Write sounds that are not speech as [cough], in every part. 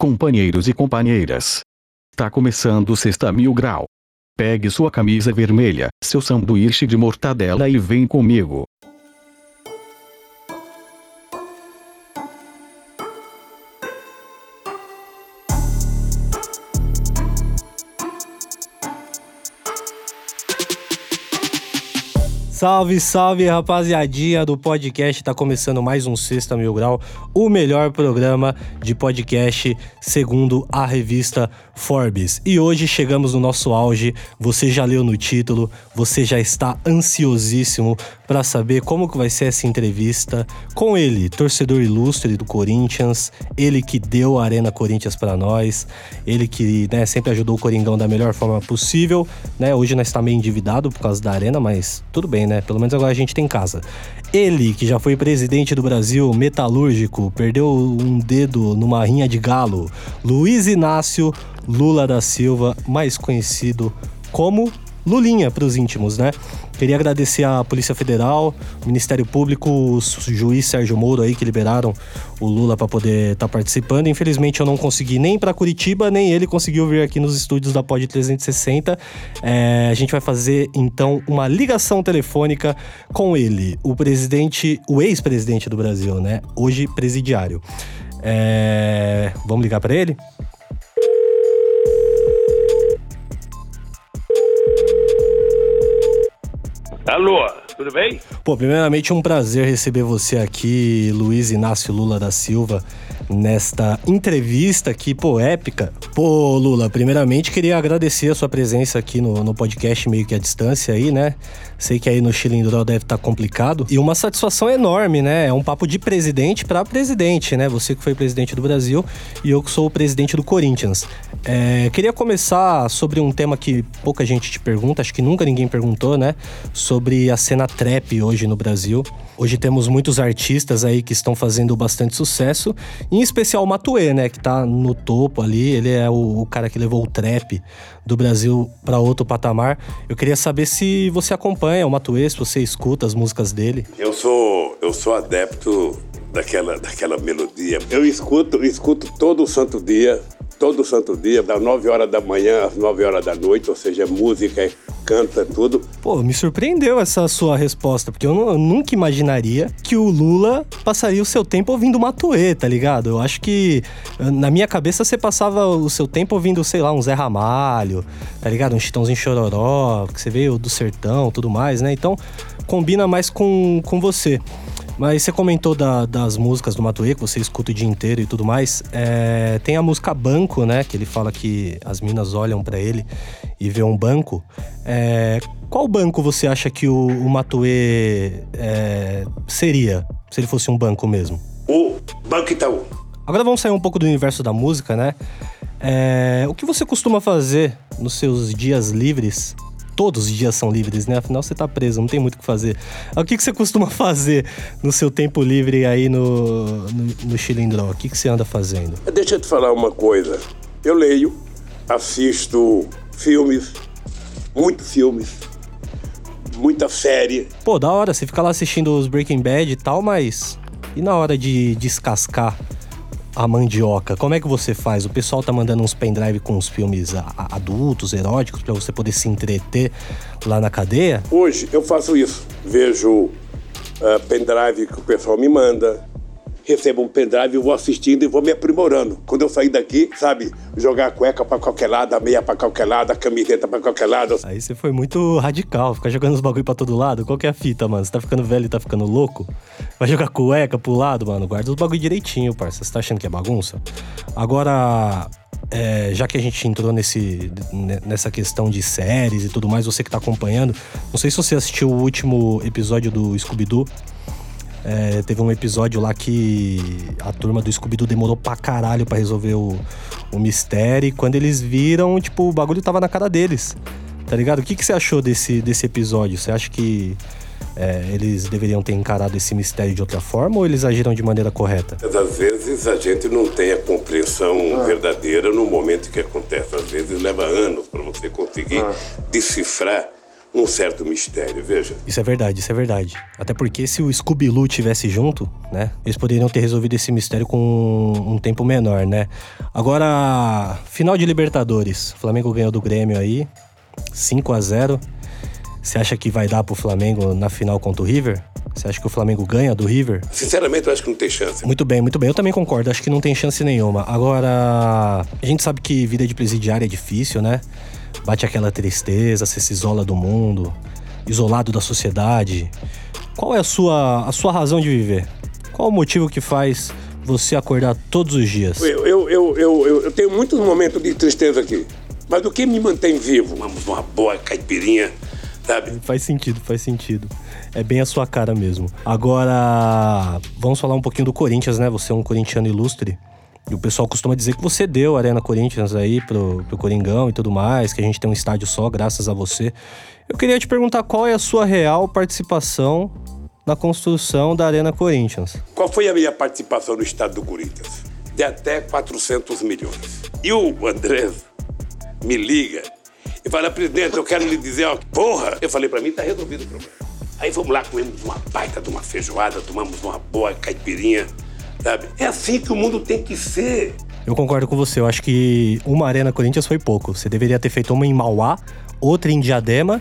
companheiros e companheiras. Tá começando Sexta Mil Grau. Pegue sua camisa vermelha, seu sanduíche de mortadela e vem comigo. Salve, salve, rapaziadinha do podcast. Tá começando mais um Sexta Mil Grau, o melhor programa de podcast segundo a revista Forbes. E hoje chegamos no nosso auge. Você já leu no título, você já está ansiosíssimo para saber como que vai ser essa entrevista com ele, torcedor ilustre do Corinthians, ele que deu a Arena Corinthians para nós, ele que né, sempre ajudou o Coringão da melhor forma possível. Né? Hoje nós está meio endividado por causa da Arena, mas tudo bem, né? Pelo menos agora a gente tem casa. Ele, que já foi presidente do Brasil, metalúrgico, perdeu um dedo numa rinha de galo. Luiz Inácio Lula da Silva, mais conhecido como Lulinha para os íntimos, né? Queria agradecer à Polícia Federal, Ministério Público, o juiz Sérgio Moro aí que liberaram o Lula para poder estar tá participando. Infelizmente eu não consegui nem para Curitiba, nem ele conseguiu vir aqui nos estúdios da Pod 360. É, a gente vai fazer então uma ligação telefônica com ele, o presidente, o ex-presidente do Brasil, né? Hoje presidiário. É, vamos ligar para ele? Alô, tudo bem? Pô, primeiramente um prazer receber você aqui, Luiz Inácio Lula da Silva, nesta entrevista aqui, pô, épica. Pô, Lula, primeiramente queria agradecer a sua presença aqui no, no podcast meio que à distância aí, né? Sei que aí no Chilindró deve estar tá complicado. E uma satisfação enorme, né? É um papo de presidente para presidente, né? Você que foi presidente do Brasil e eu que sou o presidente do Corinthians. É, queria começar sobre um tema que pouca gente te pergunta, acho que nunca ninguém perguntou, né? Sobre a cena trap hoje no Brasil. Hoje temos muitos artistas aí que estão fazendo bastante sucesso, em especial o Matuê, né? Que tá no topo ali. Ele é o, o cara que levou o trap do Brasil para outro patamar. Eu queria saber se você acompanha o Matuê, se você escuta as músicas dele. Eu sou, eu sou adepto daquela, daquela melodia. Eu escuto, escuto todo o santo dia todo santo dia, das 9 horas da manhã às 9 horas da noite, ou seja, música, canta tudo. Pô, me surpreendeu essa sua resposta, porque eu, eu nunca imaginaria que o Lula passaria o seu tempo ouvindo Matuê, tá ligado? Eu acho que na minha cabeça você passava o seu tempo ouvindo, sei lá, um Zé Ramalho, tá ligado? Um Chitãozinho Chororó, que você veio do sertão, tudo mais, né? Então combina mais com, com você. Mas você comentou da, das músicas do Matuê, que você escuta o dia inteiro e tudo mais. É, tem a música Banco, né? Que ele fala que as minas olham para ele e vê um banco. É, qual banco você acha que o, o Matuê é, seria, se ele fosse um banco mesmo? O Banco Itaú. Agora vamos sair um pouco do universo da música, né? É, o que você costuma fazer nos seus dias livres todos os dias são livres, né? Afinal, você tá preso, não tem muito o que fazer. O que, que você costuma [laughs] fazer no seu tempo livre aí no, no, no Chilindró? O que, que você anda fazendo? Deixa eu te falar uma coisa. Eu leio, assisto filmes, muitos filmes, muita série. Pô, da hora, você fica lá assistindo os Breaking Bad e tal, mas. E na hora de descascar a mandioca? Como é que você faz? O pessoal tá mandando uns pendrive com uns filmes adultos, eróticos, para você poder se entreter lá na cadeia? Hoje eu faço isso. Vejo uh, pendrive que o pessoal me manda, recebo um pendrive, vou assistindo e vou me aprimorando. Quando eu sair daqui, sabe, jogar a cueca pra qualquer lado, a meia pra qualquer lado, a camiseta pra qualquer lado. Aí você foi muito radical, ficar jogando os bagulho pra todo lado. Qual que é a fita, mano? Você tá ficando velho e tá ficando louco? Vai jogar cueca pro lado, mano? Guarda os bagulho direitinho, parça. Você tá achando que é bagunça? Agora, é, já que a gente entrou nesse, nessa questão de séries e tudo mais, você que tá acompanhando, não sei se você assistiu o último episódio do Scooby-Doo, é, teve um episódio lá que a turma do Scooby-Doo demorou pra caralho pra resolver o, o mistério. E quando eles viram, tipo, o bagulho tava na cara deles. Tá ligado? O que, que você achou desse, desse episódio? Você acha que é, eles deveriam ter encarado esse mistério de outra forma ou eles agiram de maneira correta? Às vezes a gente não tem a compreensão ah. verdadeira no momento que acontece. Às vezes leva anos para você conseguir ah. decifrar um certo mistério, veja. Isso é verdade, isso é verdade. Até porque se o Scooby-Loo tivesse junto, né? Eles poderiam ter resolvido esse mistério com um tempo menor, né? Agora, final de Libertadores. O Flamengo ganhou do Grêmio aí, 5 a 0 Você acha que vai dar pro Flamengo na final contra o River? Você acha que o Flamengo ganha do River? Sinceramente, eu acho que não tem chance. Muito bem, muito bem. Eu também concordo. Acho que não tem chance nenhuma. Agora, a gente sabe que vida de presidiário é difícil, né? Bate aquela tristeza, você se isola do mundo, isolado da sociedade. Qual é a sua, a sua razão de viver? Qual o motivo que faz você acordar todos os dias? Eu, eu, eu, eu, eu tenho muitos momentos de tristeza aqui. Mas o que me mantém vivo? Vamos uma boa caipirinha, sabe? Faz sentido, faz sentido. É bem a sua cara mesmo. Agora, vamos falar um pouquinho do Corinthians, né? Você é um corintiano ilustre. E o pessoal costuma dizer que você deu a Arena Corinthians aí pro, pro Coringão e tudo mais, que a gente tem um estádio só graças a você. Eu queria te perguntar qual é a sua real participação na construção da Arena Corinthians. Qual foi a minha participação no estado do Corinthians? De até 400 milhões. E o Andrés me liga e fala, presidente, eu quero lhe dizer, ó, porra! Eu falei, pra mim tá resolvido o problema. Aí vamos lá, comemos uma baita de uma feijoada, tomamos uma boa caipirinha, sabe? É assim que o mundo tem que ser. Eu concordo com você. Eu acho que uma Arena Corinthians foi pouco. Você deveria ter feito uma em Mauá, outra em Diadema,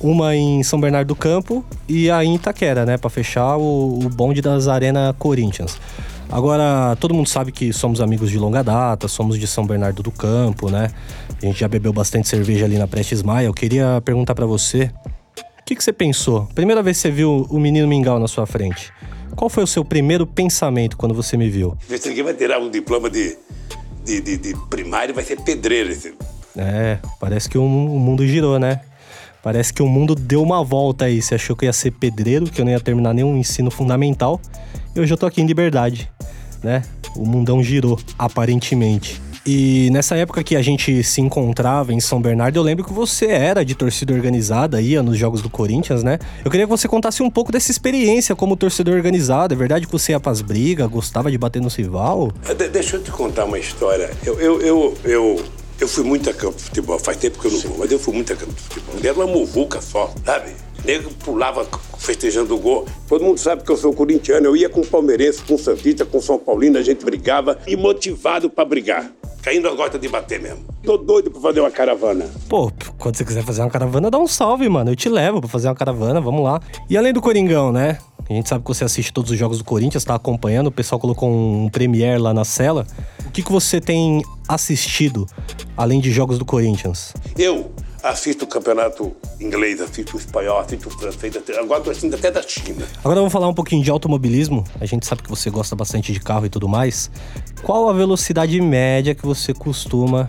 uma em São Bernardo do Campo e a em Itaquera, né? Pra fechar o, o bonde das Arena Corinthians. Agora, todo mundo sabe que somos amigos de longa data, somos de São Bernardo do Campo, né? A gente já bebeu bastante cerveja ali na Prestes Maia. Eu queria perguntar para você, o que, que você pensou? Primeira vez que você viu o menino Mingau na sua frente, qual foi o seu primeiro pensamento quando você me viu? Esse aqui vai tirar um diploma de, de, de, de primário, vai ser pedreiro. Esse. É, parece que o, mundo girou, né? Parece que o mundo deu uma volta aí. Você achou que eu ia ser pedreiro, que eu não ia terminar nenhum ensino fundamental. E hoje eu tô aqui em liberdade, né? O mundão girou, aparentemente. E nessa época que a gente se encontrava em São Bernardo, eu lembro que você era de torcida organizada, ia nos jogos do Corinthians, né? Eu queria que você contasse um pouco dessa experiência como torcedor organizado. É verdade que você ia pras brigas, gostava de bater no rival? De- deixa eu te contar uma história. Eu, eu, eu, eu, eu fui muito a campo de futebol. Faz tempo que eu não vou, mas eu fui muito a campo de futebol. Era uma muvuca só, sabe? Nego pulava festejando o gol. Todo mundo sabe que eu sou corintiano. Eu ia com o palmeirense, com o Santista, com o São Paulino, a gente brigava e motivado pra brigar. Caindo gosta de bater mesmo. Tô doido pra fazer uma caravana. Pô, quando você quiser fazer uma caravana, dá um salve, mano. Eu te levo pra fazer uma caravana, vamos lá. E além do Coringão, né? A gente sabe que você assiste todos os jogos do Corinthians, tá acompanhando. O pessoal colocou um Premiere lá na cela. O que, que você tem assistido, além de jogos do Corinthians? Eu assisto o campeonato inglês, assisto o espanhol, assisto o francês, agora tô assistindo até da China. Agora vamos falar um pouquinho de automobilismo. A gente sabe que você gosta bastante de carro e tudo mais. Qual a velocidade média que você costuma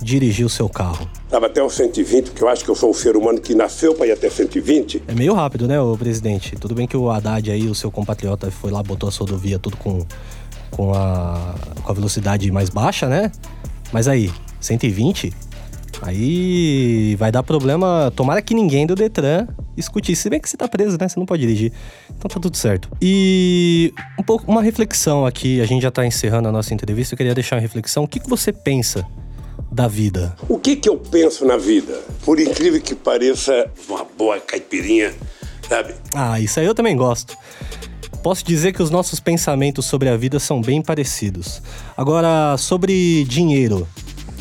dirigir o seu carro? Tava até os 120, porque eu acho que eu sou um ser humano que nasceu para ir até 120. É meio rápido, né, ô presidente? Tudo bem que o Haddad aí, o seu compatriota, foi lá, botou a sua rodovia tudo com, com, a, com a velocidade mais baixa, né? Mas aí, 120? Aí vai dar problema. Tomara que ninguém do Detran escute isso. Se bem que você tá preso, né? Você não pode dirigir. Então tá tudo certo. E um pouco, uma reflexão aqui. A gente já tá encerrando a nossa entrevista. Eu queria deixar uma reflexão. O que, que você pensa da vida? O que que eu penso na vida? Por incrível que pareça, uma boa caipirinha, sabe? Ah, isso aí eu também gosto. Posso dizer que os nossos pensamentos sobre a vida são bem parecidos. Agora, sobre dinheiro,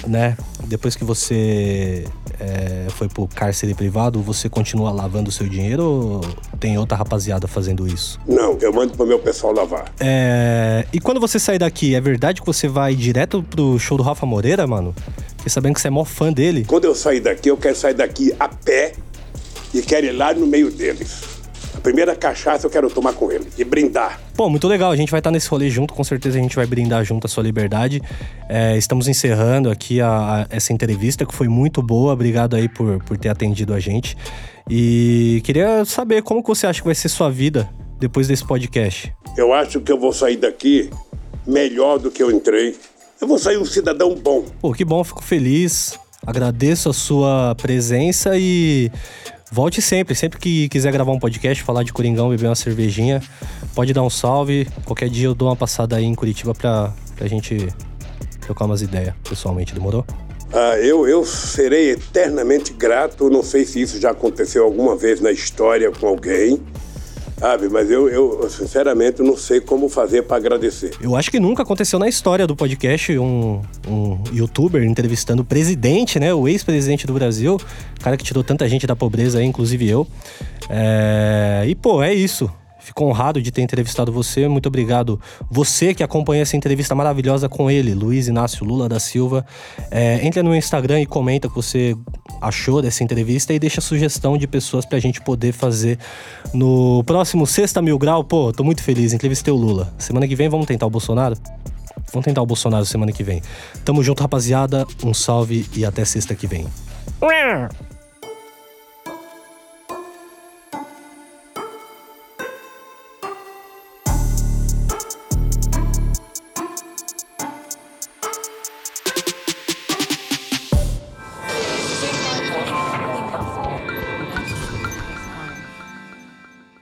né? Depois que você é, foi pro cárcere privado, você continua lavando o seu dinheiro ou tem outra rapaziada fazendo isso? Não, eu mando pro meu pessoal lavar. É, E quando você sair daqui, é verdade que você vai direto pro show do Rafa Moreira, mano? Fiquei sabendo que você é mó fã dele. Quando eu sair daqui, eu quero sair daqui a pé e quero ir lá no meio deles. A primeira cachaça eu quero tomar com ele e brindar. Pô, muito legal. A gente vai estar nesse rolê junto. Com certeza a gente vai brindar junto a sua liberdade. É, estamos encerrando aqui a- a- essa entrevista, que foi muito boa. Obrigado aí por, por ter atendido a gente. E queria saber como que você acha que vai ser sua vida depois desse podcast. Eu acho que eu vou sair daqui melhor do que eu entrei. Eu vou sair um cidadão bom. Pô, que bom, fico feliz. Agradeço a sua presença e volte sempre. Sempre que quiser gravar um podcast, falar de Coringão, beber uma cervejinha, pode dar um salve. Qualquer dia eu dou uma passada aí em Curitiba pra, pra gente trocar umas ideias pessoalmente, demorou? Ah, eu, eu serei eternamente grato. Não sei se isso já aconteceu alguma vez na história com alguém. Sabe, mas eu, eu sinceramente não sei como fazer para agradecer. Eu acho que nunca aconteceu na história do podcast um, um youtuber entrevistando o presidente, né? O ex-presidente do Brasil, cara que tirou tanta gente da pobreza aí, inclusive eu. É... E, pô, é isso. Fico honrado de ter entrevistado você. Muito obrigado. Você que acompanha essa entrevista maravilhosa com ele, Luiz Inácio Lula da Silva. É, entra no Instagram e comenta o que você achou dessa entrevista e deixa sugestão de pessoas pra gente poder fazer no próximo Sexta Mil Grau. Pô, tô muito feliz. Entrevistei o Lula. Semana que vem vamos tentar o Bolsonaro? Vamos tentar o Bolsonaro semana que vem. Tamo junto, rapaziada. Um salve e até sexta que vem.